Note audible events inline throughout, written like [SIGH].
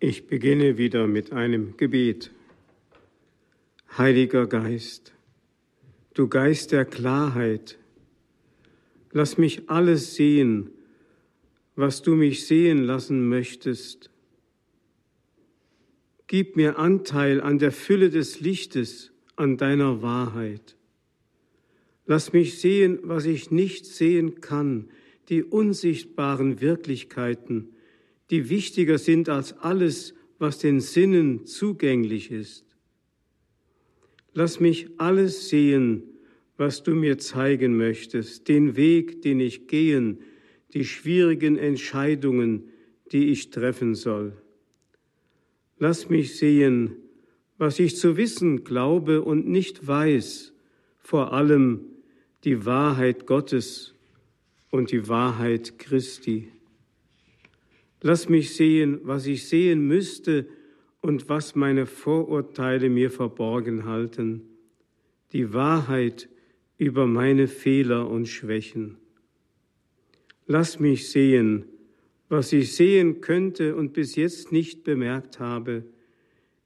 Ich beginne wieder mit einem Gebet. Heiliger Geist, du Geist der Klarheit, lass mich alles sehen, was du mich sehen lassen möchtest. Gib mir Anteil an der Fülle des Lichtes, an deiner Wahrheit. Lass mich sehen, was ich nicht sehen kann, die unsichtbaren Wirklichkeiten, die wichtiger sind als alles, was den Sinnen zugänglich ist. Lass mich alles sehen, was du mir zeigen möchtest, den Weg, den ich gehen, die schwierigen Entscheidungen, die ich treffen soll. Lass mich sehen, was ich zu wissen glaube und nicht weiß, vor allem die Wahrheit Gottes und die Wahrheit Christi. Lass mich sehen, was ich sehen müsste und was meine Vorurteile mir verborgen halten, die Wahrheit über meine Fehler und Schwächen. Lass mich sehen, was ich sehen könnte und bis jetzt nicht bemerkt habe,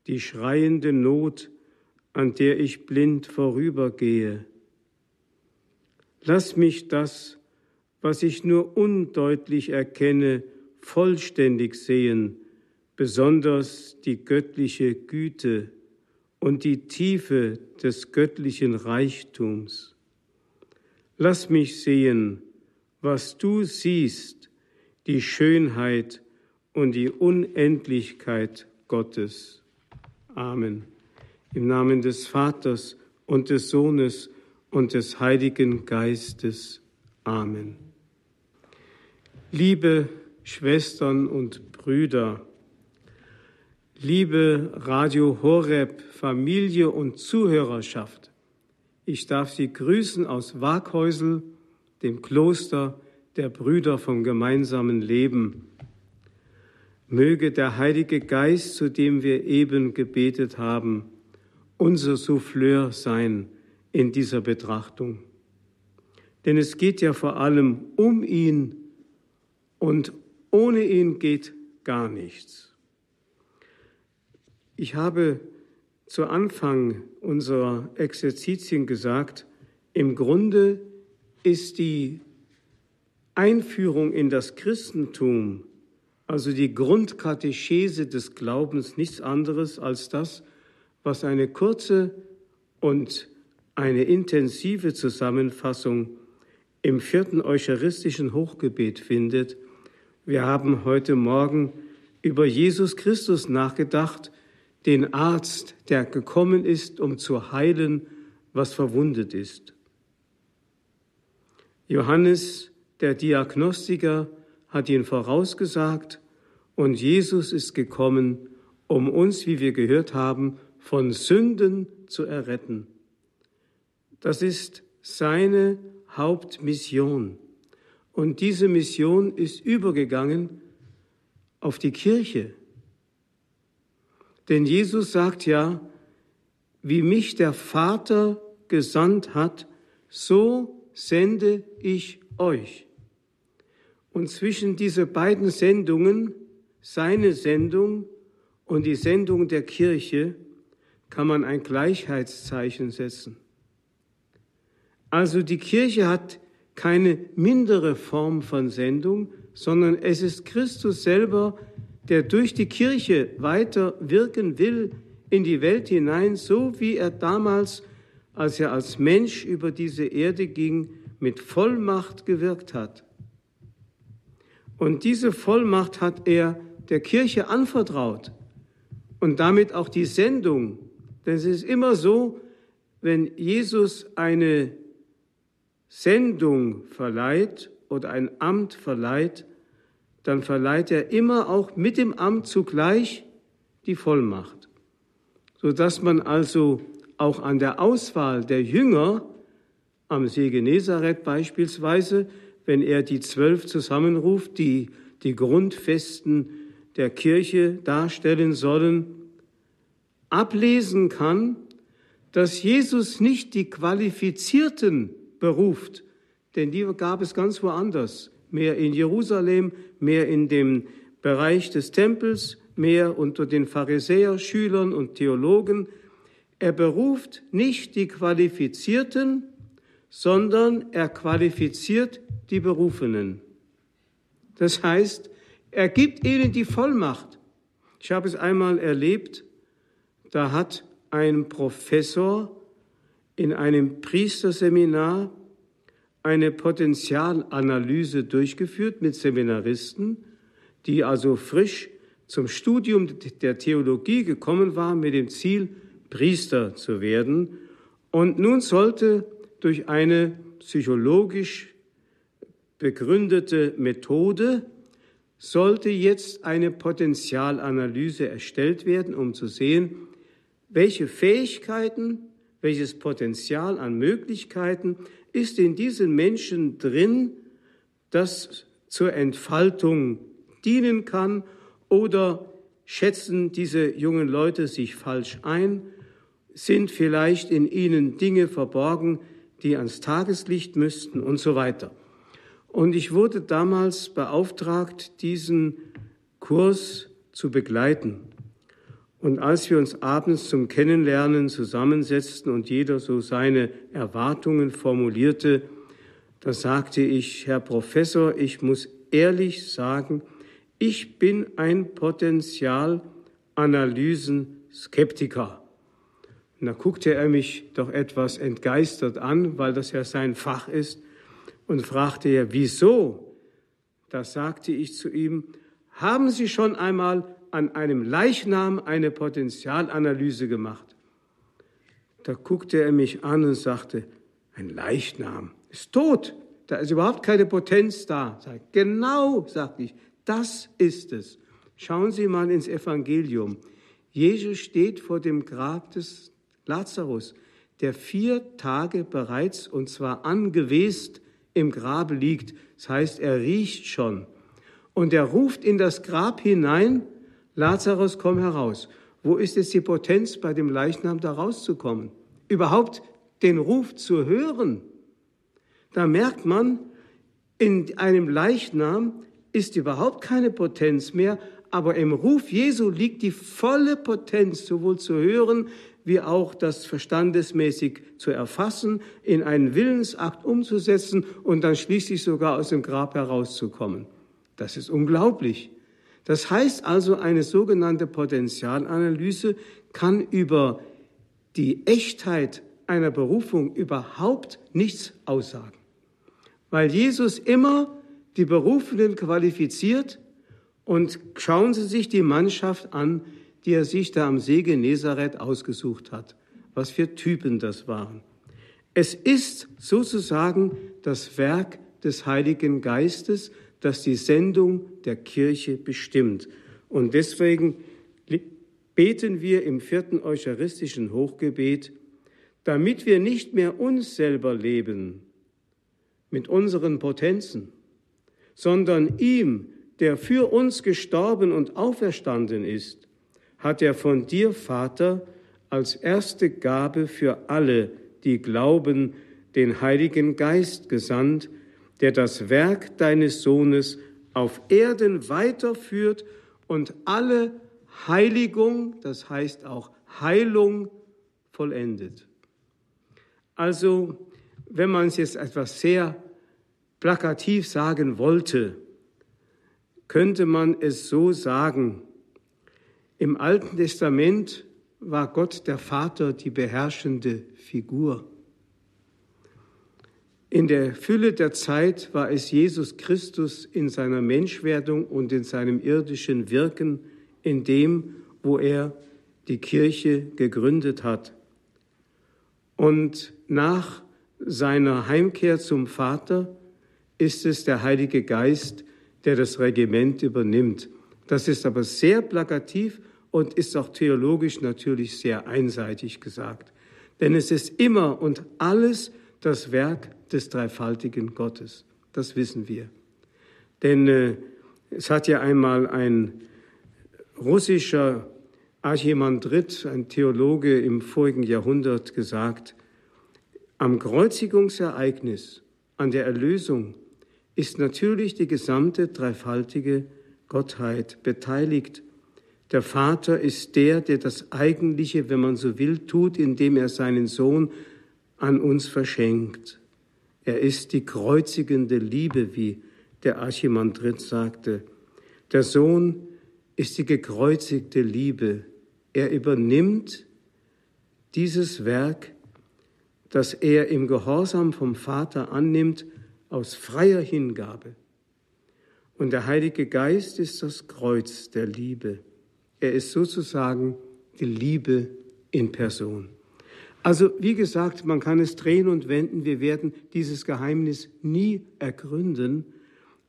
die schreiende Not, an der ich blind vorübergehe. Lass mich das, was ich nur undeutlich erkenne, vollständig sehen, besonders die göttliche Güte und die Tiefe des göttlichen Reichtums. Lass mich sehen, was du siehst, die Schönheit und die Unendlichkeit Gottes. Amen. Im Namen des Vaters und des Sohnes und des Heiligen Geistes. Amen. Liebe Schwestern und Brüder, liebe Radio Horeb, Familie und Zuhörerschaft, ich darf Sie grüßen aus Waghäusel, dem Kloster der Brüder vom gemeinsamen Leben. Möge der Heilige Geist, zu dem wir eben gebetet haben, unser Souffleur sein in dieser Betrachtung. Denn es geht ja vor allem um ihn und ohne ihn geht gar nichts. Ich habe zu Anfang unserer Exerzitien gesagt, im Grunde ist die Einführung in das Christentum, also die Grundkatechese des Glaubens, nichts anderes als das, was eine kurze und eine intensive Zusammenfassung im vierten eucharistischen Hochgebet findet, wir haben heute Morgen über Jesus Christus nachgedacht, den Arzt, der gekommen ist, um zu heilen, was verwundet ist. Johannes, der Diagnostiker, hat ihn vorausgesagt und Jesus ist gekommen, um uns, wie wir gehört haben, von Sünden zu erretten. Das ist seine Hauptmission. Und diese Mission ist übergegangen auf die Kirche. Denn Jesus sagt ja, wie mich der Vater gesandt hat, so sende ich euch. Und zwischen diese beiden Sendungen, seine Sendung und die Sendung der Kirche, kann man ein Gleichheitszeichen setzen. Also die Kirche hat keine mindere Form von Sendung, sondern es ist Christus selber, der durch die Kirche weiter wirken will in die Welt hinein, so wie er damals, als er als Mensch über diese Erde ging, mit Vollmacht gewirkt hat. Und diese Vollmacht hat er der Kirche anvertraut und damit auch die Sendung. Denn es ist immer so, wenn Jesus eine Sendung verleiht oder ein Amt verleiht, dann verleiht er immer auch mit dem Amt zugleich die Vollmacht, sodass man also auch an der Auswahl der Jünger am See Genezareth beispielsweise, wenn er die zwölf zusammenruft, die die Grundfesten der Kirche darstellen sollen, ablesen kann, dass Jesus nicht die Qualifizierten beruft, denn die gab es ganz woanders, mehr in Jerusalem, mehr in dem Bereich des Tempels, mehr unter den Pharisäerschülern und Theologen. Er beruft nicht die Qualifizierten, sondern er qualifiziert die Berufenen. Das heißt, er gibt ihnen die Vollmacht. Ich habe es einmal erlebt, da hat ein Professor in einem Priesterseminar eine Potenzialanalyse durchgeführt mit Seminaristen, die also frisch zum Studium der Theologie gekommen waren mit dem Ziel, Priester zu werden. Und nun sollte durch eine psychologisch begründete Methode sollte jetzt eine Potenzialanalyse erstellt werden, um zu sehen, welche Fähigkeiten, welches Potenzial an Möglichkeiten ist in diesen Menschen drin, das zur Entfaltung dienen kann oder schätzen diese jungen Leute sich falsch ein, sind vielleicht in ihnen Dinge verborgen, die ans Tageslicht müssten und so weiter. Und ich wurde damals beauftragt, diesen Kurs zu begleiten. Und als wir uns abends zum Kennenlernen zusammensetzten und jeder so seine Erwartungen formulierte, da sagte ich, Herr Professor, ich muss ehrlich sagen, ich bin ein Potenzialanalysen-Skeptiker. Und da guckte er mich doch etwas entgeistert an, weil das ja sein Fach ist und fragte er, wieso? Da sagte ich zu ihm, haben Sie schon einmal an einem Leichnam eine Potenzialanalyse gemacht? Da guckte er mich an und sagte, ein Leichnam ist tot, da ist überhaupt keine Potenz da. Sag, genau, sagte ich, das ist es. Schauen Sie mal ins Evangelium. Jesus steht vor dem Grab des Lazarus, der vier Tage bereits, und zwar angewest, im Grabe liegt. Das heißt, er riecht schon. Und er ruft in das Grab hinein, Lazarus, komm heraus. Wo ist jetzt die Potenz, bei dem Leichnam da rauszukommen? Überhaupt den Ruf zu hören. Da merkt man, in einem Leichnam ist überhaupt keine Potenz mehr, aber im Ruf Jesu liegt die volle Potenz, sowohl zu hören wie auch das verstandesmäßig zu erfassen, in einen Willensakt umzusetzen und dann schließlich sogar aus dem Grab herauszukommen. Das ist unglaublich. Das heißt also, eine sogenannte Potenzialanalyse kann über die Echtheit einer Berufung überhaupt nichts aussagen, weil Jesus immer die Berufenen qualifiziert und schauen Sie sich die Mannschaft an, die er sich da am See Genezareth ausgesucht hat. Was für Typen das waren. Es ist sozusagen das Werk des Heiligen Geistes, das die Sendung der Kirche bestimmt. Und deswegen beten wir im vierten eucharistischen Hochgebet, damit wir nicht mehr uns selber leben mit unseren Potenzen, sondern ihm, der für uns gestorben und auferstanden ist, hat er von dir, Vater, als erste Gabe für alle, die glauben, den Heiligen Geist gesandt, der das Werk deines Sohnes auf Erden weiterführt und alle Heiligung, das heißt auch Heilung, vollendet. Also, wenn man es jetzt etwas sehr plakativ sagen wollte, könnte man es so sagen, im Alten Testament war Gott der Vater die beherrschende Figur. In der Fülle der Zeit war es Jesus Christus in seiner Menschwerdung und in seinem irdischen Wirken, in dem, wo er die Kirche gegründet hat. Und nach seiner Heimkehr zum Vater ist es der Heilige Geist, der das Regiment übernimmt. Das ist aber sehr plakativ und ist auch theologisch natürlich sehr einseitig gesagt. Denn es ist immer und alles das Werk des dreifaltigen Gottes. Das wissen wir. Denn äh, es hat ja einmal ein russischer Archimandrit, ein Theologe im vorigen Jahrhundert gesagt, am Kreuzigungsereignis, an der Erlösung ist natürlich die gesamte dreifaltige Gottheit beteiligt Der Vater ist der, der das Eigentliche, wenn man so will, tut, indem er seinen Sohn an uns verschenkt. Er ist die kreuzigende Liebe, wie der Archimandrit sagte. Der Sohn ist die gekreuzigte Liebe. Er übernimmt dieses Werk, das er im Gehorsam vom Vater annimmt, aus freier Hingabe. Und der Heilige Geist ist das Kreuz der Liebe. Er ist sozusagen die Liebe in Person. Also wie gesagt, man kann es drehen und wenden, wir werden dieses Geheimnis nie ergründen,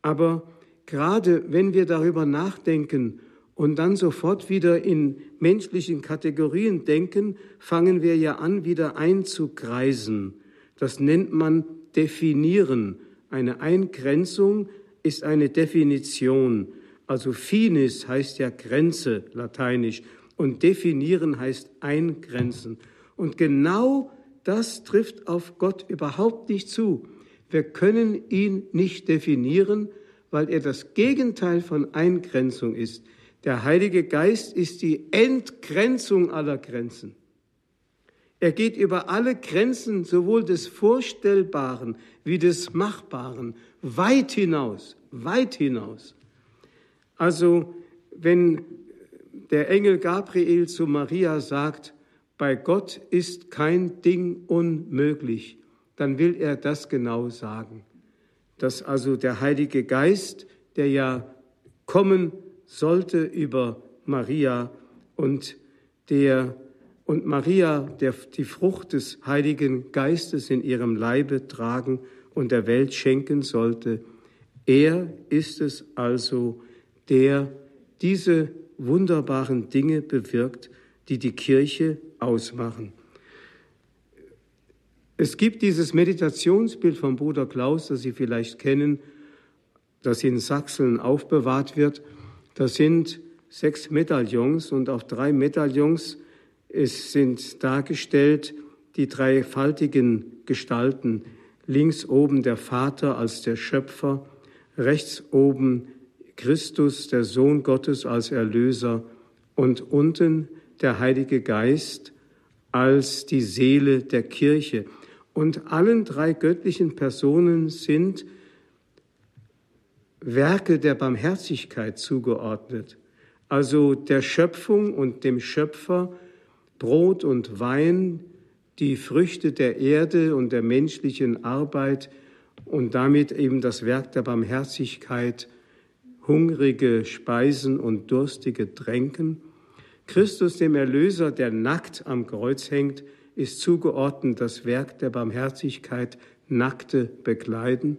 aber gerade wenn wir darüber nachdenken und dann sofort wieder in menschlichen Kategorien denken, fangen wir ja an, wieder einzukreisen. Das nennt man definieren. Eine Eingrenzung ist eine Definition. Also finis heißt ja Grenze, lateinisch, und definieren heißt eingrenzen. Und genau das trifft auf Gott überhaupt nicht zu. Wir können ihn nicht definieren, weil er das Gegenteil von Eingrenzung ist. Der Heilige Geist ist die Entgrenzung aller Grenzen. Er geht über alle Grenzen sowohl des Vorstellbaren wie des Machbaren weit hinaus, weit hinaus. Also wenn der Engel Gabriel zu Maria sagt, bei Gott ist kein Ding unmöglich, dann will er das genau sagen. Dass also der Heilige Geist, der ja kommen sollte über Maria und der und Maria, der die Frucht des Heiligen Geistes in ihrem Leibe tragen und der Welt schenken sollte, er ist es also, der diese wunderbaren Dinge bewirkt, die die Kirche ausmachen. Es gibt dieses Meditationsbild von Bruder Klaus, das Sie vielleicht kennen, das in Sachsen aufbewahrt wird. Das sind sechs Medaillons und auf drei Medaillons sind dargestellt die dreifaltigen Gestalten. Links oben der Vater als der Schöpfer, rechts oben Christus, der Sohn Gottes als Erlöser und unten der Heilige Geist als die Seele der Kirche. Und allen drei göttlichen Personen sind Werke der Barmherzigkeit zugeordnet, also der Schöpfung und dem Schöpfer Brot und Wein, die Früchte der Erde und der menschlichen Arbeit und damit eben das Werk der Barmherzigkeit, hungrige Speisen und durstige Tränken. Christus, dem Erlöser, der nackt am Kreuz hängt, ist zugeordnet das Werk der Barmherzigkeit, nackte Bekleiden.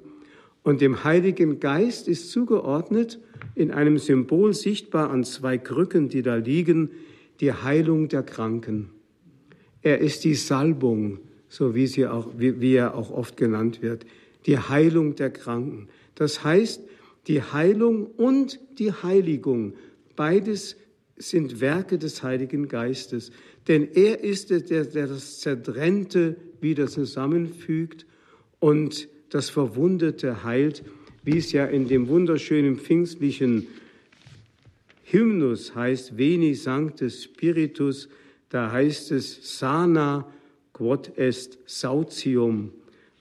Und dem Heiligen Geist ist zugeordnet, in einem Symbol sichtbar an zwei Krücken, die da liegen, die Heilung der Kranken. Er ist die Salbung, so wie, sie auch, wie, wie er auch oft genannt wird, die Heilung der Kranken. Das heißt, die Heilung und die Heiligung, beides sind Werke des Heiligen Geistes. Denn er ist es, der, der das Zertrennte wieder zusammenfügt und das Verwundete heilt, wie es ja in dem wunderschönen pfingstlichen Hymnus heißt, Veni Sancte Spiritus, da heißt es Sana quod est sautium,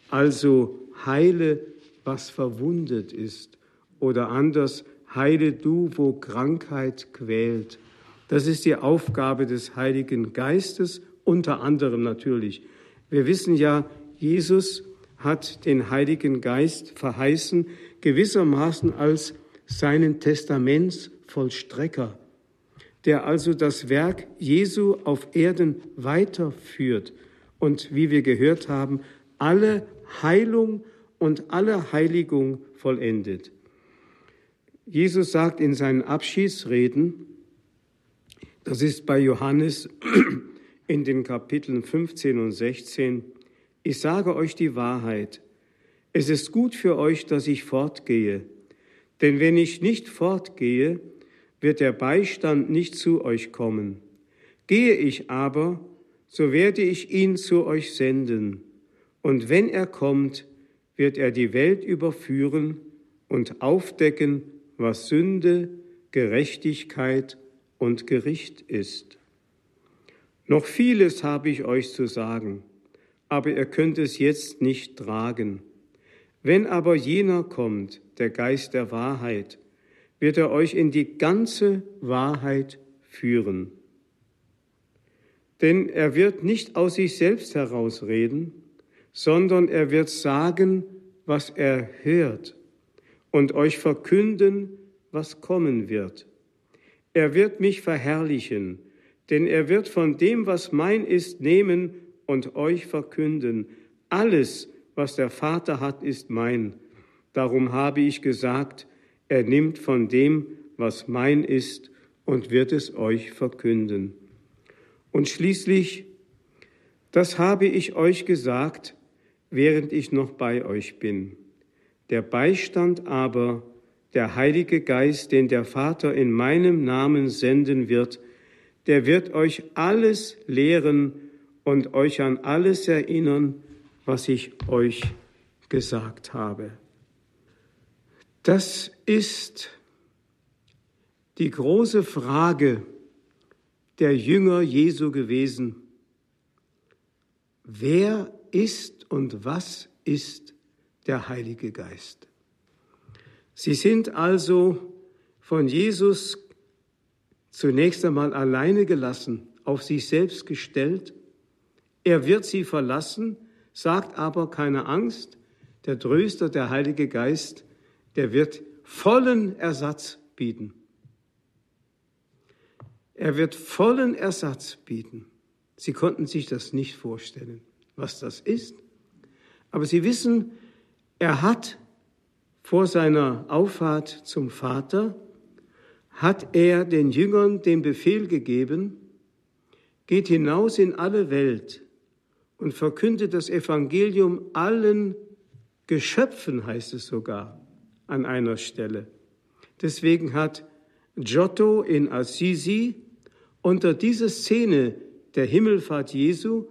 also heile, was verwundet ist, oder anders, heile du, wo Krankheit quält. Das ist die Aufgabe des Heiligen Geistes, unter anderem natürlich. Wir wissen ja, Jesus hat den Heiligen Geist verheißen, gewissermaßen als seinen Testamentsvollstrecker, der also das Werk Jesu auf Erden weiterführt und, wie wir gehört haben, alle Heilung und alle Heiligung vollendet. Jesus sagt in seinen Abschiedsreden, das ist bei Johannes [CLEARS THROAT] in den Kapiteln 15 und 16, ich sage euch die Wahrheit. Es ist gut für euch, dass ich fortgehe. Denn wenn ich nicht fortgehe, wird der Beistand nicht zu euch kommen. Gehe ich aber, so werde ich ihn zu euch senden. Und wenn er kommt, wird er die Welt überführen und aufdecken, was Sünde, Gerechtigkeit und Gericht ist. Noch vieles habe ich euch zu sagen, aber ihr könnt es jetzt nicht tragen. Wenn aber jener kommt, der Geist der Wahrheit, wird er euch in die ganze Wahrheit führen. Denn er wird nicht aus sich selbst herausreden, sondern er wird sagen, was er hört und euch verkünden, was kommen wird. Er wird mich verherrlichen, denn er wird von dem, was mein ist, nehmen und euch verkünden. Alles, was der Vater hat, ist mein. Darum habe ich gesagt, er nimmt von dem, was mein ist, und wird es euch verkünden. Und schließlich, das habe ich euch gesagt, während ich noch bei euch bin. Der Beistand aber, der Heilige Geist, den der Vater in meinem Namen senden wird, der wird euch alles lehren und euch an alles erinnern, was ich euch gesagt habe. Das ist die große Frage der Jünger Jesu gewesen. Wer ist und was ist der Heilige Geist? Sie sind also von Jesus zunächst einmal alleine gelassen, auf sich selbst gestellt. Er wird sie verlassen, sagt aber keine Angst, der Tröster, der Heilige Geist, der wird vollen Ersatz bieten. Er wird vollen Ersatz bieten. Sie konnten sich das nicht vorstellen, was das ist. Aber Sie wissen, er hat vor seiner Auffahrt zum Vater, hat er den Jüngern den Befehl gegeben, geht hinaus in alle Welt und verkündet das Evangelium allen Geschöpfen, heißt es sogar an einer Stelle. Deswegen hat Giotto in Assisi unter dieser Szene der Himmelfahrt Jesu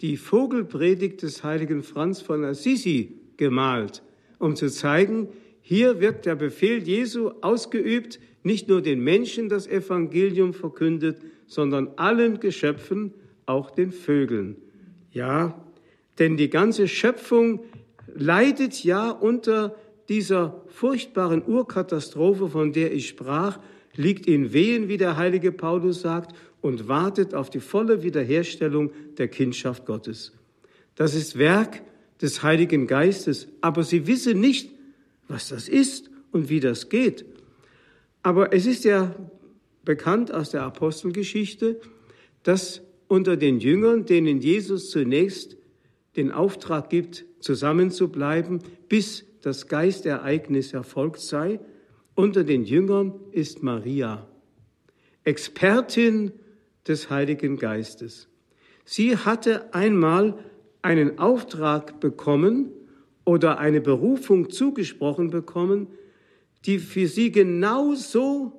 die Vogelpredigt des heiligen Franz von Assisi gemalt, um zu zeigen, hier wird der Befehl Jesu ausgeübt, nicht nur den Menschen das Evangelium verkündet, sondern allen Geschöpfen, auch den Vögeln. Ja, denn die ganze Schöpfung leidet ja unter dieser furchtbaren Urkatastrophe, von der ich sprach, liegt in Wehen, wie der heilige Paulus sagt, und wartet auf die volle Wiederherstellung der Kindschaft Gottes. Das ist Werk des Heiligen Geistes, aber sie wissen nicht, was das ist und wie das geht. Aber es ist ja bekannt aus der Apostelgeschichte, dass unter den Jüngern, denen Jesus zunächst den Auftrag gibt, zusammenzubleiben, bis das Geistereignis erfolgt sei, unter den Jüngern ist Maria, Expertin des Heiligen Geistes. Sie hatte einmal einen Auftrag bekommen oder eine Berufung zugesprochen bekommen, die für sie genauso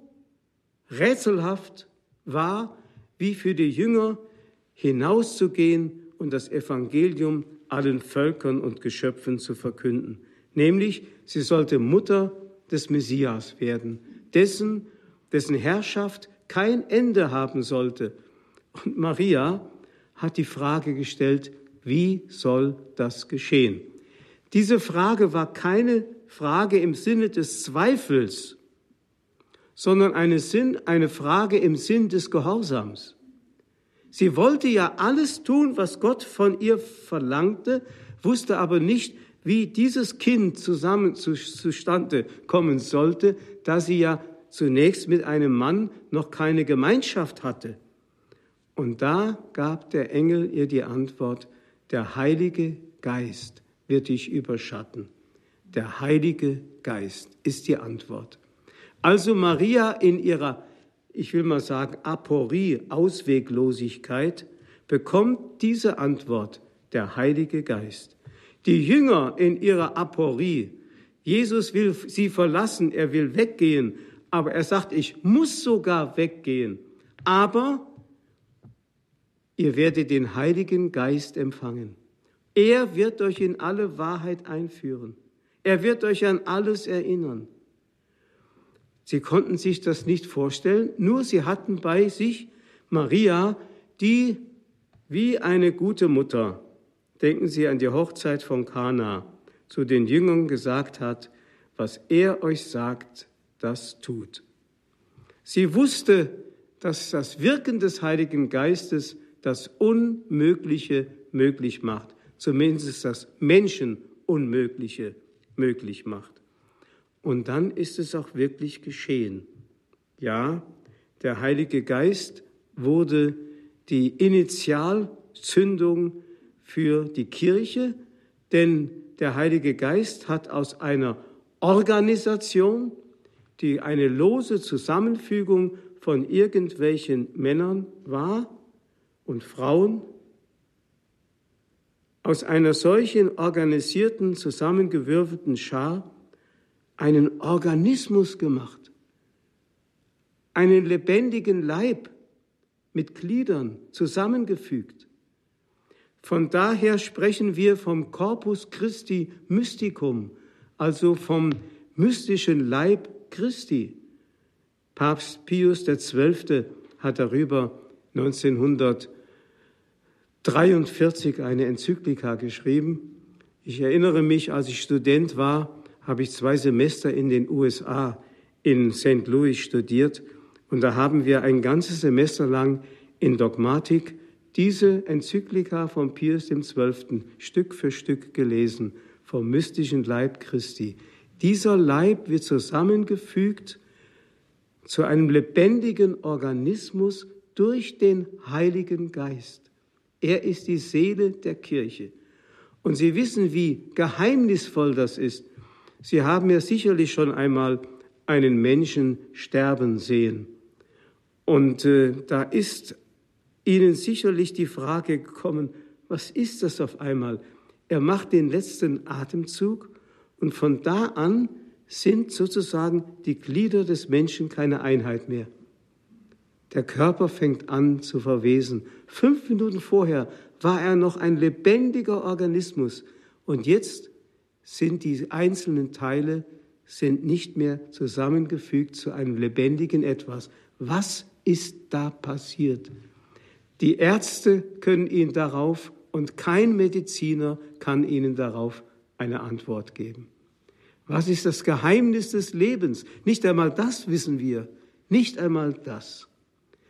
rätselhaft war, wie für die Jünger hinauszugehen und das Evangelium allen Völkern und Geschöpfen zu verkünden nämlich sie sollte Mutter des Messias werden, dessen, dessen Herrschaft kein Ende haben sollte. Und Maria hat die Frage gestellt, wie soll das geschehen? Diese Frage war keine Frage im Sinne des Zweifels, sondern eine, Sinn, eine Frage im Sinn des Gehorsams. Sie wollte ja alles tun, was Gott von ihr verlangte, wusste aber nicht, wie dieses Kind zusammen zustande kommen sollte, da sie ja zunächst mit einem Mann noch keine Gemeinschaft hatte. Und da gab der Engel ihr die Antwort, der Heilige Geist wird dich überschatten. Der Heilige Geist ist die Antwort. Also Maria in ihrer, ich will mal sagen, Aporie, Ausweglosigkeit, bekommt diese Antwort, der Heilige Geist. Die Jünger in ihrer Aporie, Jesus will sie verlassen, er will weggehen, aber er sagt, ich muss sogar weggehen. Aber ihr werdet den Heiligen Geist empfangen. Er wird euch in alle Wahrheit einführen. Er wird euch an alles erinnern. Sie konnten sich das nicht vorstellen, nur sie hatten bei sich Maria, die wie eine gute Mutter, denken Sie an die Hochzeit von Kana, zu den Jüngern gesagt hat, was er euch sagt, das tut. Sie wusste, dass das Wirken des Heiligen Geistes das Unmögliche möglich macht, zumindest das Menschenunmögliche möglich macht. Und dann ist es auch wirklich geschehen. Ja, der Heilige Geist wurde die Initialzündung für die Kirche, denn der Heilige Geist hat aus einer Organisation, die eine lose Zusammenfügung von irgendwelchen Männern war und Frauen, aus einer solchen organisierten, zusammengewürfelten Schar einen Organismus gemacht, einen lebendigen Leib mit Gliedern zusammengefügt. Von daher sprechen wir vom Corpus Christi Mysticum, also vom mystischen Leib Christi. Papst Pius XII. hat darüber 1943 eine Enzyklika geschrieben. Ich erinnere mich, als ich Student war, habe ich zwei Semester in den USA in St. Louis studiert und da haben wir ein ganzes Semester lang in Dogmatik diese Enzyklika von Pius XII. Stück für Stück gelesen vom mystischen Leib Christi. Dieser Leib wird zusammengefügt zu einem lebendigen Organismus durch den Heiligen Geist. Er ist die Seele der Kirche. Und Sie wissen, wie geheimnisvoll das ist, Sie haben ja sicherlich schon einmal einen Menschen sterben sehen. Und äh, da ist Ihnen sicherlich die Frage gekommen, was ist das auf einmal? Er macht den letzten Atemzug und von da an sind sozusagen die Glieder des Menschen keine Einheit mehr. Der Körper fängt an zu verwesen. Fünf Minuten vorher war er noch ein lebendiger Organismus und jetzt sind die einzelnen Teile sind nicht mehr zusammengefügt zu einem lebendigen etwas. Was ist da passiert? Die Ärzte können Ihnen darauf und kein Mediziner kann Ihnen darauf eine Antwort geben. Was ist das Geheimnis des Lebens? Nicht einmal das wissen wir. Nicht einmal das.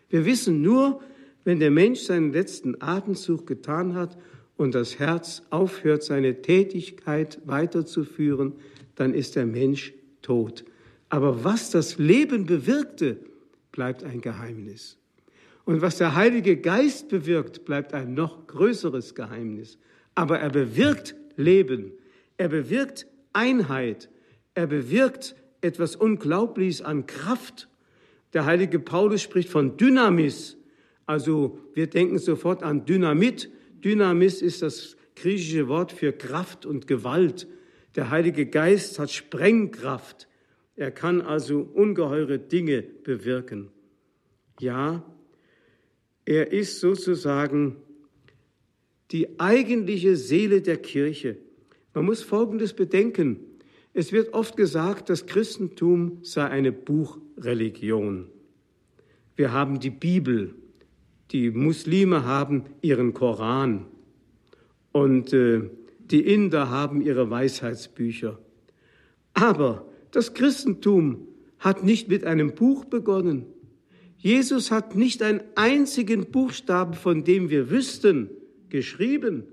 Wir wissen nur, wenn der Mensch seinen letzten Atemzug getan hat und das Herz aufhört, seine Tätigkeit weiterzuführen, dann ist der Mensch tot. Aber was das Leben bewirkte, bleibt ein Geheimnis. Und was der Heilige Geist bewirkt, bleibt ein noch größeres Geheimnis. Aber er bewirkt Leben, er bewirkt Einheit, er bewirkt etwas Unglaubliches an Kraft. Der heilige Paulus spricht von Dynamis. Also wir denken sofort an Dynamit, Dynamis ist das griechische Wort für Kraft und Gewalt. Der Heilige Geist hat Sprengkraft. Er kann also ungeheure Dinge bewirken. Ja, er ist sozusagen die eigentliche Seele der Kirche. Man muss Folgendes bedenken. Es wird oft gesagt, das Christentum sei eine Buchreligion. Wir haben die Bibel, die Muslime haben ihren Koran und äh, die Inder haben ihre Weisheitsbücher. Aber das Christentum hat nicht mit einem Buch begonnen. Jesus hat nicht einen einzigen Buchstaben, von dem wir wüssten, geschrieben,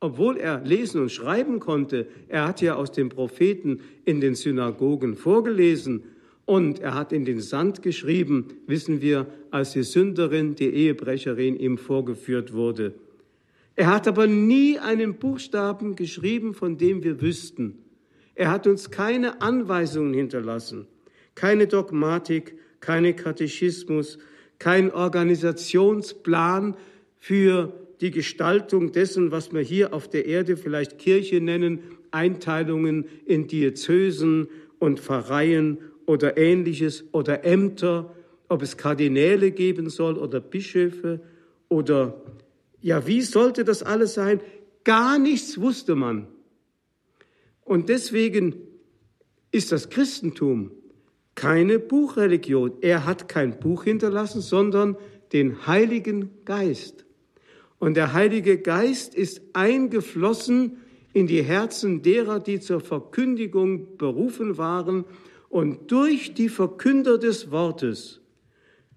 obwohl er lesen und schreiben konnte. Er hat ja aus den Propheten in den Synagogen vorgelesen und er hat in den Sand geschrieben, wissen wir, als die Sünderin, die Ehebrecherin ihm vorgeführt wurde. Er hat aber nie einen Buchstaben geschrieben, von dem wir wüssten. Er hat uns keine Anweisungen hinterlassen, keine Dogmatik, keine Katechismus, kein Organisationsplan für die Gestaltung dessen, was wir hier auf der Erde vielleicht Kirche nennen, Einteilungen in Diözesen und Pfarreien oder ähnliches oder Ämter, ob es Kardinäle geben soll oder Bischöfe oder ja, wie sollte das alles sein? Gar nichts wusste man. Und deswegen ist das Christentum keine Buchreligion. Er hat kein Buch hinterlassen, sondern den Heiligen Geist. Und der Heilige Geist ist eingeflossen in die Herzen derer, die zur Verkündigung berufen waren. Und durch die Verkünder des Wortes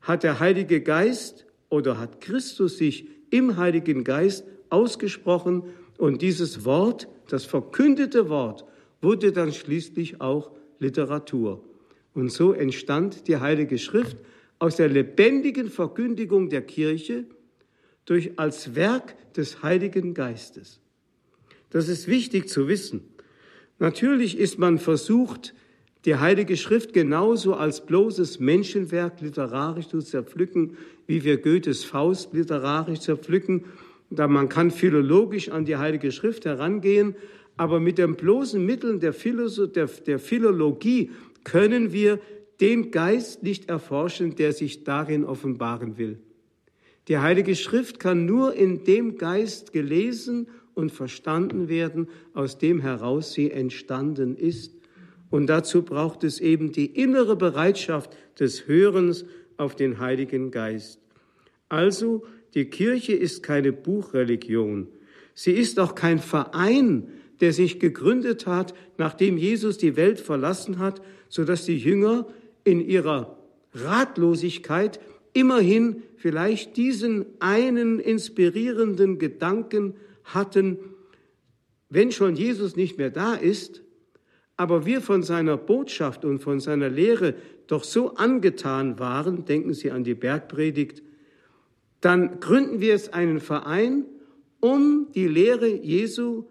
hat der Heilige Geist oder hat Christus sich im Heiligen Geist ausgesprochen und dieses Wort, das verkündete Wort, wurde dann schließlich auch Literatur. Und so entstand die Heilige Schrift aus der lebendigen Verkündigung der Kirche durch als Werk des Heiligen Geistes. Das ist wichtig zu wissen. Natürlich ist man versucht, die Heilige Schrift genauso als bloßes Menschenwerk literarisch zu zerpflücken, wie wir Goethes Faust literarisch zerpflücken. Da man kann philologisch an die Heilige Schrift herangehen, aber mit den bloßen Mitteln der, Philosoph der, der Philologie können wir den Geist nicht erforschen, der sich darin offenbaren will. Die Heilige Schrift kann nur in dem Geist gelesen und verstanden werden, aus dem heraus sie entstanden ist. Und dazu braucht es eben die innere Bereitschaft des Hörens auf den Heiligen Geist. Also, die Kirche ist keine Buchreligion. Sie ist auch kein Verein, der sich gegründet hat, nachdem Jesus die Welt verlassen hat, so dass die Jünger in ihrer Ratlosigkeit immerhin vielleicht diesen einen inspirierenden Gedanken hatten, wenn schon Jesus nicht mehr da ist, aber wir von seiner Botschaft und von seiner Lehre doch so angetan waren, denken Sie an die Bergpredigt, dann gründen wir jetzt einen Verein, um die Lehre Jesu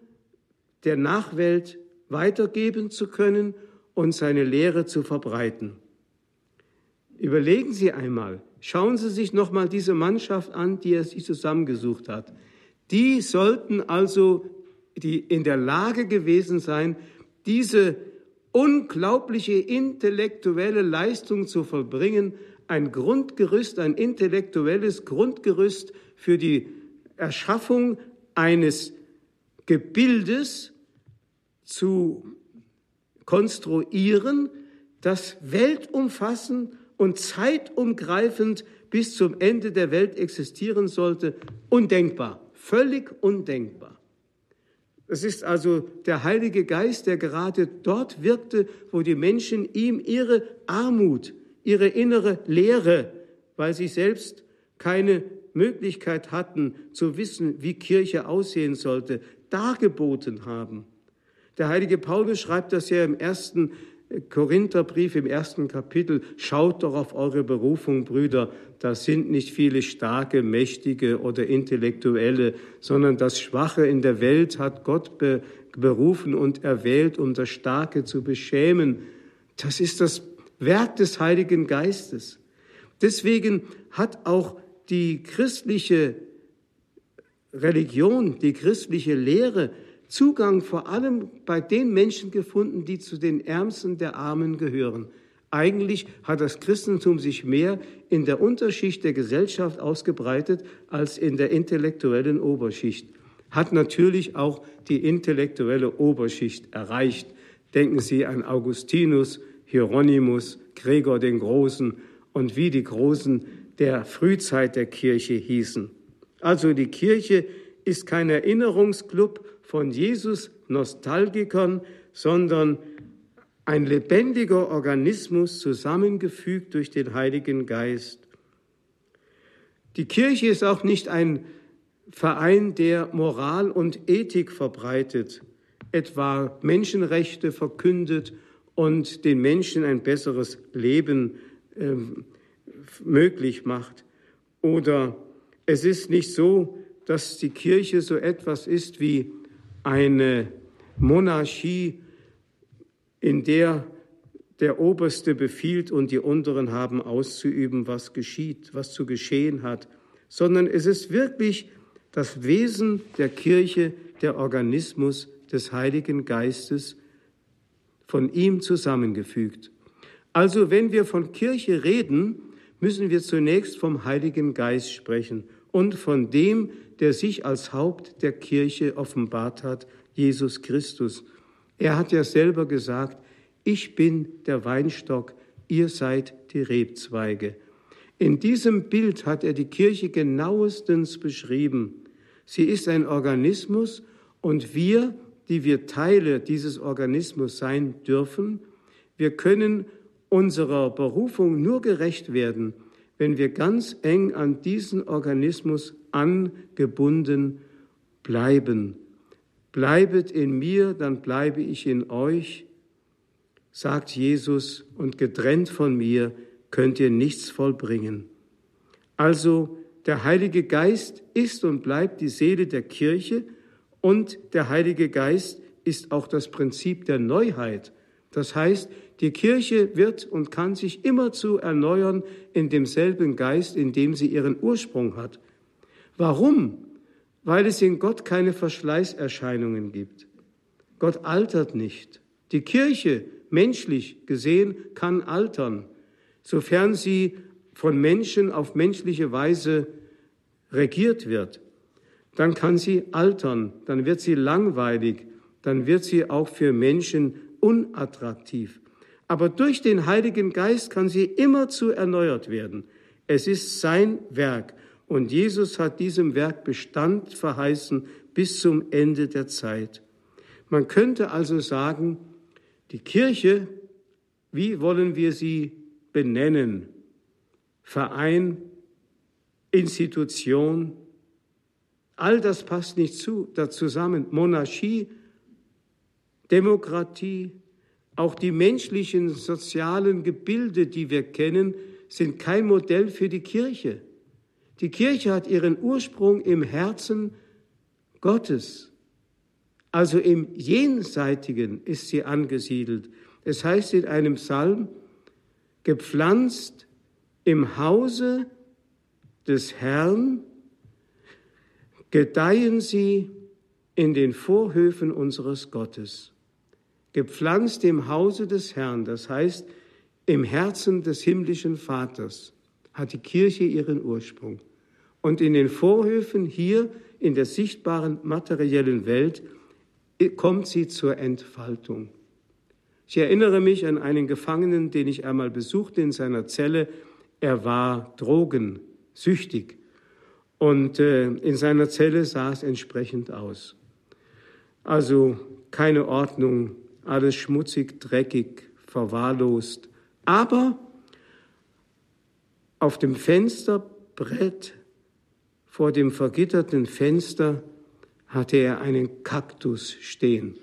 der Nachwelt weitergeben zu können und seine Lehre zu verbreiten. Überlegen Sie einmal, schauen Sie sich nochmal diese Mannschaft an, die er sich zusammengesucht hat. Die sollten also die in der Lage gewesen sein, diese unglaubliche intellektuelle Leistung zu vollbringen, ein Grundgerüst, ein intellektuelles Grundgerüst für die Erschaffung eines Gebildes zu konstruieren, das weltumfassend und zeitumgreifend bis zum Ende der Welt existieren sollte. Undenkbar, völlig undenkbar. Es ist also der Heilige Geist, der gerade dort wirkte, wo die Menschen ihm ihre Armut, ihre innere Leere, weil sie selbst keine Möglichkeit hatten zu wissen, wie Kirche aussehen sollte, dargeboten haben. Der heilige Paulus schreibt das ja im ersten Korintherbrief im ersten Kapitel, schaut doch auf eure Berufung, Brüder, da sind nicht viele starke, mächtige oder intellektuelle, sondern das Schwache in der Welt hat Gott berufen und erwählt, um das Starke zu beschämen. Das ist das Werk des Heiligen Geistes. Deswegen hat auch die christliche Religion, die christliche Lehre Zugang vor allem bei den Menschen gefunden, die zu den Ärmsten der Armen gehören. Eigentlich hat das Christentum sich mehr in der Unterschicht der Gesellschaft ausgebreitet als in der intellektuellen Oberschicht. Hat natürlich auch die intellektuelle Oberschicht erreicht. Denken Sie an Augustinus, Hieronymus, Gregor den Großen und wie die Großen der Frühzeit der Kirche hießen. Also die Kirche ist kein Erinnerungsclub, von Jesus Nostalgikern, sondern ein lebendiger Organismus zusammengefügt durch den Heiligen Geist. Die Kirche ist auch nicht ein Verein, der Moral und Ethik verbreitet, etwa Menschenrechte verkündet und den Menschen ein besseres Leben äh, möglich macht. Oder es ist nicht so, dass die Kirche so etwas ist wie eine Monarchie, in der der Oberste befiehlt und die Unteren haben auszuüben, was geschieht, was zu geschehen hat, sondern es ist wirklich das Wesen der Kirche, der Organismus des Heiligen Geistes, von ihm zusammengefügt. Also wenn wir von Kirche reden, müssen wir zunächst vom Heiligen Geist sprechen und von dem, der sich als Haupt der Kirche offenbart hat, Jesus Christus. Er hat ja selber gesagt, ich bin der Weinstock, ihr seid die Rebzweige. In diesem Bild hat er die Kirche genauestens beschrieben. Sie ist ein Organismus und wir, die wir Teile dieses Organismus sein dürfen, wir können unserer Berufung nur gerecht werden, wenn wir ganz eng an diesen Organismus angebunden bleiben. Bleibet in mir, dann bleibe ich in euch, sagt Jesus, und getrennt von mir könnt ihr nichts vollbringen. Also der Heilige Geist ist und bleibt die Seele der Kirche und der Heilige Geist ist auch das Prinzip der Neuheit. Das heißt, die Kirche wird und kann sich immerzu erneuern in demselben Geist, in dem sie ihren Ursprung hat. Warum? Weil es in Gott keine Verschleißerscheinungen gibt. Gott altert nicht. Die Kirche, menschlich gesehen, kann altern, sofern sie von Menschen auf menschliche Weise regiert wird. Dann kann sie altern, dann wird sie langweilig, dann wird sie auch für Menschen unattraktiv. Aber durch den Heiligen Geist kann sie immerzu erneuert werden. Es ist sein Werk und Jesus hat diesem Werk Bestand verheißen bis zum Ende der Zeit. Man könnte also sagen, die Kirche, wie wollen wir sie benennen? Verein, Institution, all das passt nicht zu, da zusammen. Monarchie, Demokratie, auch die menschlichen sozialen Gebilde, die wir kennen, sind kein Modell für die Kirche. Die Kirche hat ihren Ursprung im Herzen Gottes. Also im Jenseitigen ist sie angesiedelt. Es heißt in einem Psalm, gepflanzt im Hause des Herrn, gedeihen sie in den Vorhöfen unseres Gottes gepflanzt im Hause des Herrn, das heißt im Herzen des himmlischen Vaters, hat die Kirche ihren Ursprung. Und in den Vorhöfen hier in der sichtbaren materiellen Welt kommt sie zur Entfaltung. Ich erinnere mich an einen Gefangenen, den ich einmal besuchte in seiner Zelle. Er war drogensüchtig und äh, in seiner Zelle sah es entsprechend aus. Also keine Ordnung, alles schmutzig, dreckig, verwahrlost. Aber auf dem Fensterbrett, vor dem vergitterten Fenster, hatte er einen Kaktus stehen.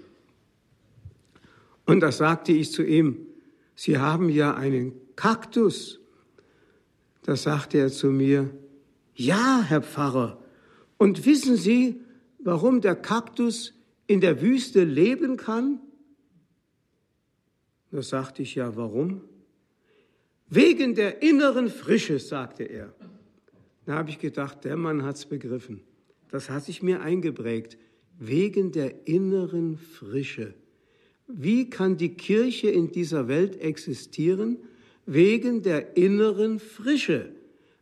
Und da sagte ich zu ihm, Sie haben ja einen Kaktus. Da sagte er zu mir, ja, Herr Pfarrer. Und wissen Sie, warum der Kaktus in der Wüste leben kann? Da sagte ich ja, warum? Wegen der inneren Frische, sagte er. Da habe ich gedacht, der Mann hat es begriffen. Das hat sich mir eingeprägt. Wegen der inneren Frische. Wie kann die Kirche in dieser Welt existieren? Wegen der inneren Frische.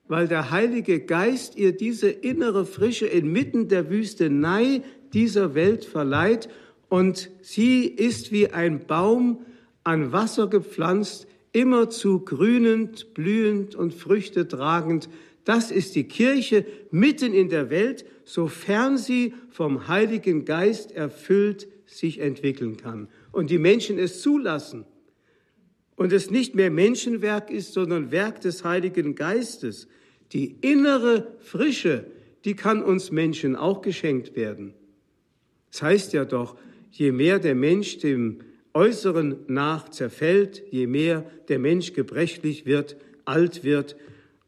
Weil der Heilige Geist ihr diese innere Frische inmitten der Wüstenei dieser Welt verleiht und sie ist wie ein Baum, an Wasser gepflanzt, immerzu grünend, blühend und Früchte tragend. Das ist die Kirche mitten in der Welt, sofern sie vom Heiligen Geist erfüllt sich entwickeln kann und die Menschen es zulassen und es nicht mehr Menschenwerk ist, sondern Werk des Heiligen Geistes. Die innere Frische, die kann uns Menschen auch geschenkt werden. Das heißt ja doch, je mehr der Mensch dem Äußeren nach zerfällt, je mehr der Mensch gebrechlich wird, alt wird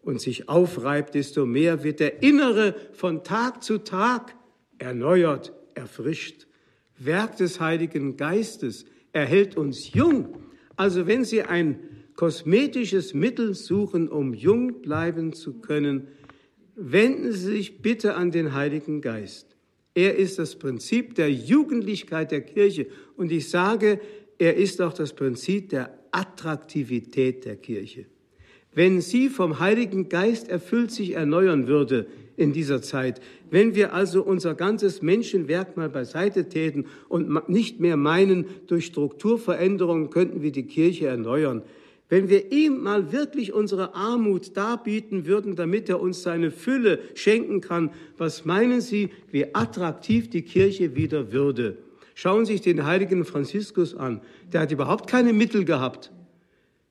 und sich aufreibt, desto mehr wird der Innere von Tag zu Tag erneuert, erfrischt. Werk des Heiligen Geistes erhält uns jung. Also wenn Sie ein kosmetisches Mittel suchen, um jung bleiben zu können, wenden Sie sich bitte an den Heiligen Geist. Er ist das Prinzip der Jugendlichkeit der Kirche. Und ich sage, er ist auch das Prinzip der Attraktivität der Kirche. Wenn sie vom Heiligen Geist erfüllt sich erneuern würde in dieser Zeit, wenn wir also unser ganzes Menschenwerk mal beiseite täten und nicht mehr meinen, durch Strukturveränderungen könnten wir die Kirche erneuern, Wenn wir ihm mal wirklich unsere Armut darbieten würden, damit er uns seine Fülle schenken kann, was meinen Sie, wie attraktiv die Kirche wieder würde? Schauen Sie sich den heiligen Franziskus an. Der hat überhaupt keine Mittel gehabt.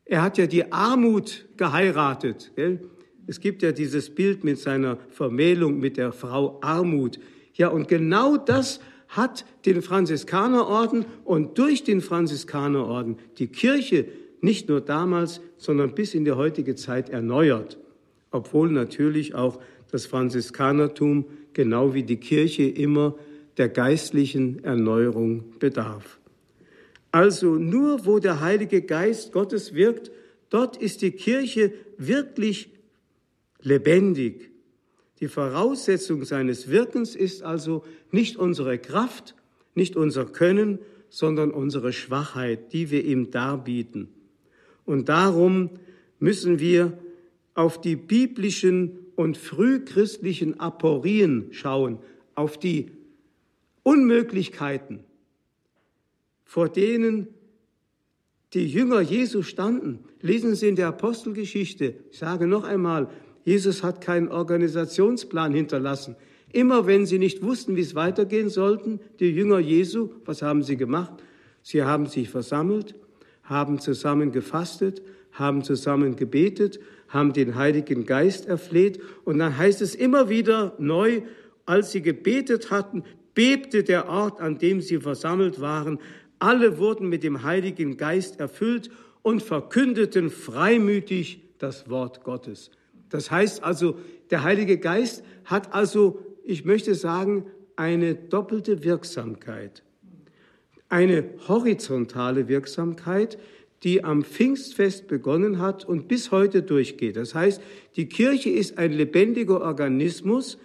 Er hat ja die Armut geheiratet. Gell? Es gibt ja dieses Bild mit seiner Vermählung mit der Frau Armut. Ja, und genau das hat den Franziskanerorden und durch den Franziskanerorden die Kirche nicht nur damals, sondern bis in die heutige Zeit erneuert, obwohl natürlich auch das Franziskanertum genau wie die Kirche immer der geistlichen Erneuerung bedarf. Also nur wo der Heilige Geist Gottes wirkt, dort ist die Kirche wirklich lebendig. Die Voraussetzung seines Wirkens ist also nicht unsere Kraft, nicht unser Können, sondern unsere Schwachheit, die wir ihm darbieten. Und darum müssen wir auf die biblischen und frühchristlichen Aporien schauen, auf die Unmöglichkeiten, vor denen die Jünger Jesu standen. Lesen Sie in der Apostelgeschichte. Ich sage noch einmal, Jesus hat keinen Organisationsplan hinterlassen. Immer wenn sie nicht wussten, wie es weitergehen sollten, die Jünger Jesu, was haben sie gemacht? Sie haben sich versammelt, haben zusammen gefastet, haben zusammen gebetet, haben den Heiligen Geist erfleht und dann heißt es immer wieder neu, als sie gebetet hatten, bebte der Ort, an dem sie versammelt waren. Alle wurden mit dem Heiligen Geist erfüllt und verkündeten freimütig das Wort Gottes. Das heißt also, der Heilige Geist hat also, ich möchte sagen, eine doppelte Wirksamkeit. Eine horizontale Wirksamkeit, die am Pfingstfest begonnen hat und bis heute durchgeht. Das heißt, die Kirche ist ein lebendiger Organismus,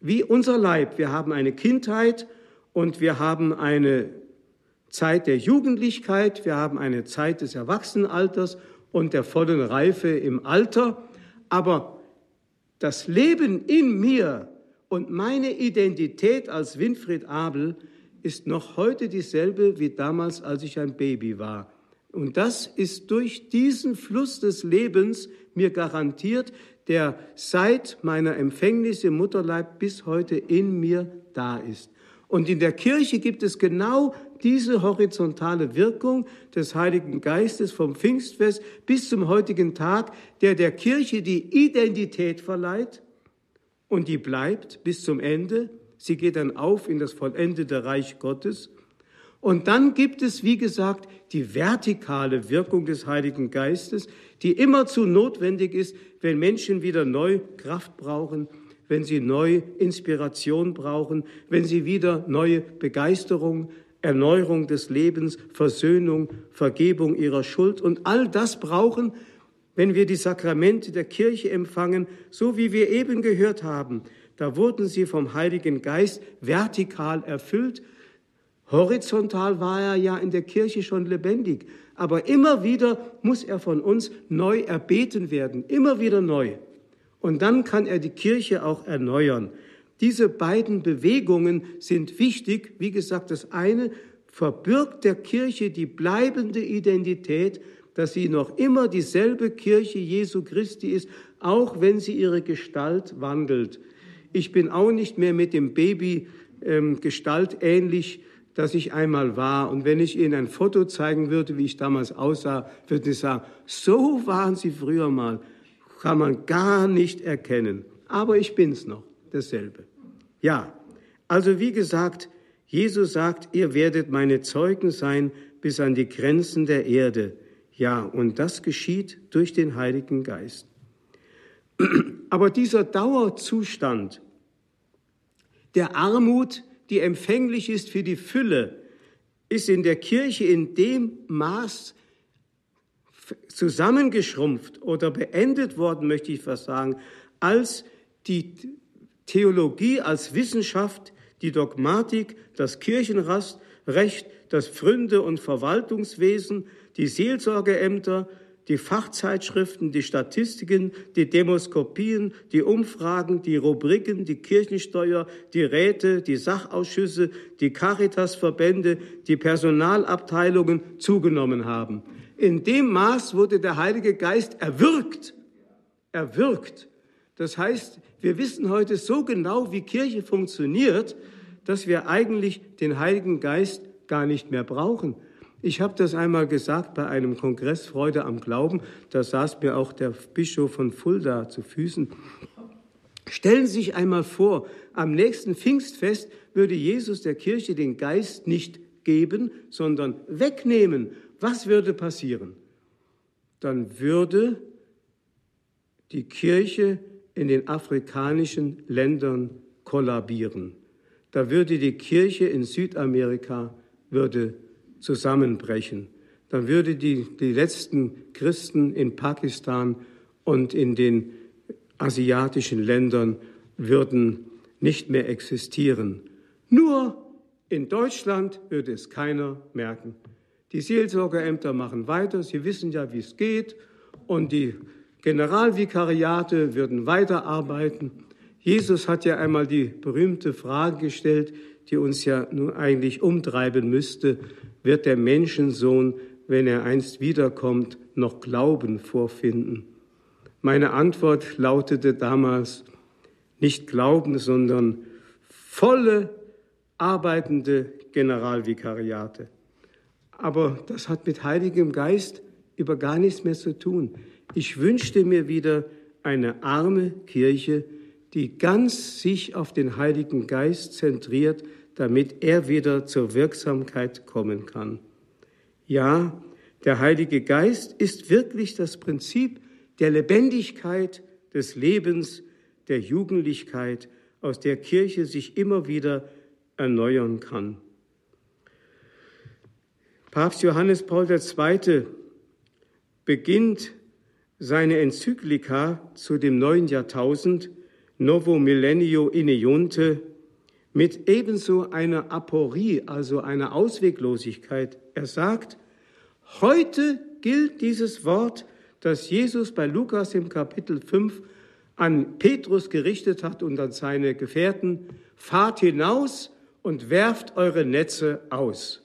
wie unser Leib. Wir haben eine Kindheit und wir haben eine Zeit der Jugendlichkeit, wir haben eine Zeit des Erwachsenenalters und der vollen Reife im Alter. Aber das Leben in mir und meine Identität als Winfried Abel ist noch heute dieselbe wie damals, als ich ein Baby war. Und das ist durch diesen Fluss des Lebens mir garantiert, der seit meiner Empfängnis im Mutterleib bis heute in mir da ist. Und in der Kirche gibt es genau diese horizontale Wirkung des Heiligen Geistes vom Pfingstfest bis zum heutigen Tag, der der Kirche die Identität verleiht und die bleibt bis zum Ende. Sie geht dann auf in das vollendete Reich Gottes. Und dann gibt es, wie gesagt, die vertikale Wirkung des Heiligen Geistes, die immerzu notwendig ist, wenn Menschen wieder neu Kraft brauchen, wenn sie neue Inspiration brauchen, wenn sie wieder neue Begeisterung, Erneuerung des Lebens, Versöhnung, Vergebung ihrer Schuld und all das brauchen, wenn wir die Sakramente der Kirche empfangen, so wie wir eben gehört haben. Da wurden sie vom Heiligen Geist vertikal erfüllt. Horizontal war er ja in der Kirche schon lebendig, aber immer wieder muss er von uns neu erbeten werden, immer wieder neu. Und dann kann er die Kirche auch erneuern. Diese beiden Bewegungen sind wichtig. Wie gesagt, das eine verbirgt der Kirche die bleibende Identität, dass sie noch immer dieselbe Kirche Jesu Christi ist, auch wenn sie ihre Gestalt wandelt. Ich bin auch nicht mehr mit dem Baby ähm, Gestalt ähnlich, dass ich einmal war. Und wenn ich Ihnen ein Foto zeigen würde, wie ich damals aussah, würde ich sagen, so waren Sie früher mal. Kann man gar nicht erkennen. Aber ich bin's noch, dasselbe. Ja, also wie gesagt, Jesus sagt, ihr werdet meine Zeugen sein bis an die Grenzen der Erde. Ja, und das geschieht durch den Heiligen Geist. Aber dieser Dauerzustand der Armut, die empfänglich ist für die Fülle, ist in der Kirche in dem Maß zusammengeschrumpft oder beendet worden, möchte ich fast sagen, als die Theologie als Wissenschaft, die Dogmatik, das Kirchenrecht, das Pfründe- und Verwaltungswesen, die Seelsorgeämter, die Fachzeitschriften, die Statistiken, die Demoskopien, die Umfragen, die Rubriken, die Kirchensteuer, die Räte, die Sachausschüsse, die Caritasverbände, die Personalabteilungen zugenommen haben. In dem Maß wurde der Heilige Geist erwirkt. Erwirkt. Das heißt, wir wissen heute so genau, wie Kirche funktioniert, dass wir eigentlich den Heiligen Geist gar nicht mehr brauchen. Ich habe das einmal gesagt bei einem Kongress Freude am Glauben. Da saß mir auch der Bischof von Fulda zu Füßen. Stellen Sie sich einmal vor, am nächsten Pfingstfest würde Jesus der Kirche den Geist nicht geben, sondern wegnehmen. Was würde passieren? Dann würde die Kirche in den afrikanischen Ländern kollabieren. Da würde die Kirche in Südamerika würde zusammenbrechen. Dann würde die, die letzten Christen in Pakistan und in den asiatischen Ländern würden nicht mehr existieren. Nur in Deutschland würde es keiner merken. Die Seelsorgerämter machen weiter, sie wissen ja, wie es geht, und die Generalvikariate würden weiterarbeiten. Jesus hat ja einmal die berühmte Frage gestellt, die uns ja nun eigentlich umtreiben müsste, wird der Menschensohn, wenn er einst wiederkommt, noch Glauben vorfinden? Meine Antwort lautete damals nicht Glauben, sondern volle arbeitende Generalvikariate. Aber das hat mit Heiligem Geist über gar nichts mehr zu tun. Ich wünschte mir wieder eine arme Kirche, die ganz sich auf den Heiligen Geist zentriert, damit er wieder zur Wirksamkeit kommen kann. Ja, der Heilige Geist ist wirklich das Prinzip der Lebendigkeit des Lebens, der Jugendlichkeit, aus der Kirche sich immer wieder erneuern kann. Papst Johannes Paul II. beginnt seine Enzyklika zu dem neuen Jahrtausend Novo Millennio Ineunte mit ebenso einer Aporie, also einer Ausweglosigkeit. Er sagt, heute gilt dieses Wort, das Jesus bei Lukas im Kapitel 5 an Petrus gerichtet hat und an seine Gefährten, fahrt hinaus und werft eure Netze aus.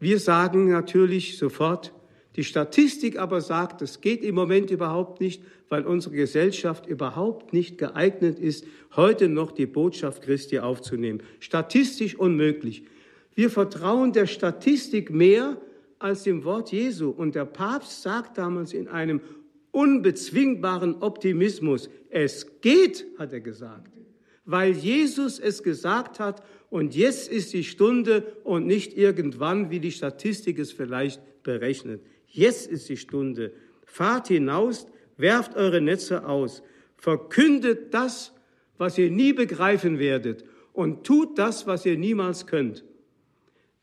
Wir sagen natürlich sofort, die Statistik aber sagt, es geht im Moment überhaupt nicht, weil unsere Gesellschaft überhaupt nicht geeignet ist, heute noch die Botschaft Christi aufzunehmen. Statistisch unmöglich. Wir vertrauen der Statistik mehr als dem Wort Jesu. Und der Papst sagt damals in einem unbezwingbaren Optimismus, es geht, hat er gesagt, weil Jesus es gesagt hat und jetzt ist die Stunde und nicht irgendwann, wie die Statistik es vielleicht berechnet. Jetzt ist die Stunde. Fahrt hinaus, werft eure Netze aus, verkündet das, was ihr nie begreifen werdet und tut das, was ihr niemals könnt.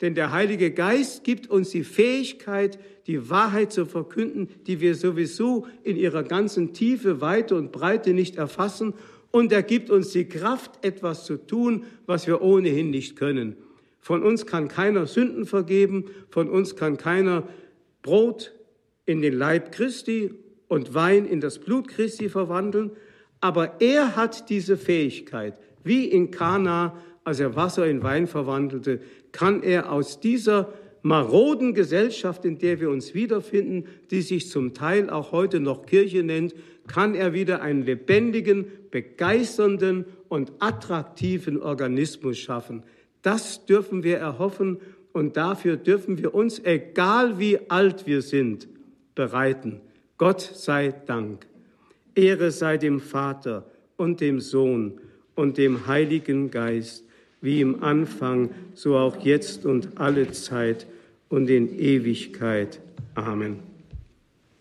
Denn der Heilige Geist gibt uns die Fähigkeit, die Wahrheit zu verkünden, die wir sowieso in ihrer ganzen Tiefe, Weite und Breite nicht erfassen. Und er gibt uns die Kraft, etwas zu tun, was wir ohnehin nicht können. Von uns kann keiner Sünden vergeben, von uns kann keiner Brot in den Leib Christi und Wein in das Blut Christi verwandeln, aber er hat diese Fähigkeit, wie in Kana, als er Wasser in Wein verwandelte, kann er aus dieser maroden Gesellschaft, in der wir uns wiederfinden, die sich zum Teil auch heute noch Kirche nennt, kann er wieder einen lebendigen, begeisternden und attraktiven Organismus schaffen. Das dürfen wir erhoffen und dafür dürfen wir uns, egal wie alt wir sind, bereiten. Gott sei Dank. Ehre sei dem Vater und dem Sohn und dem Heiligen Geist, wie im Anfang, so auch jetzt und alle Zeit und in Ewigkeit. Amen.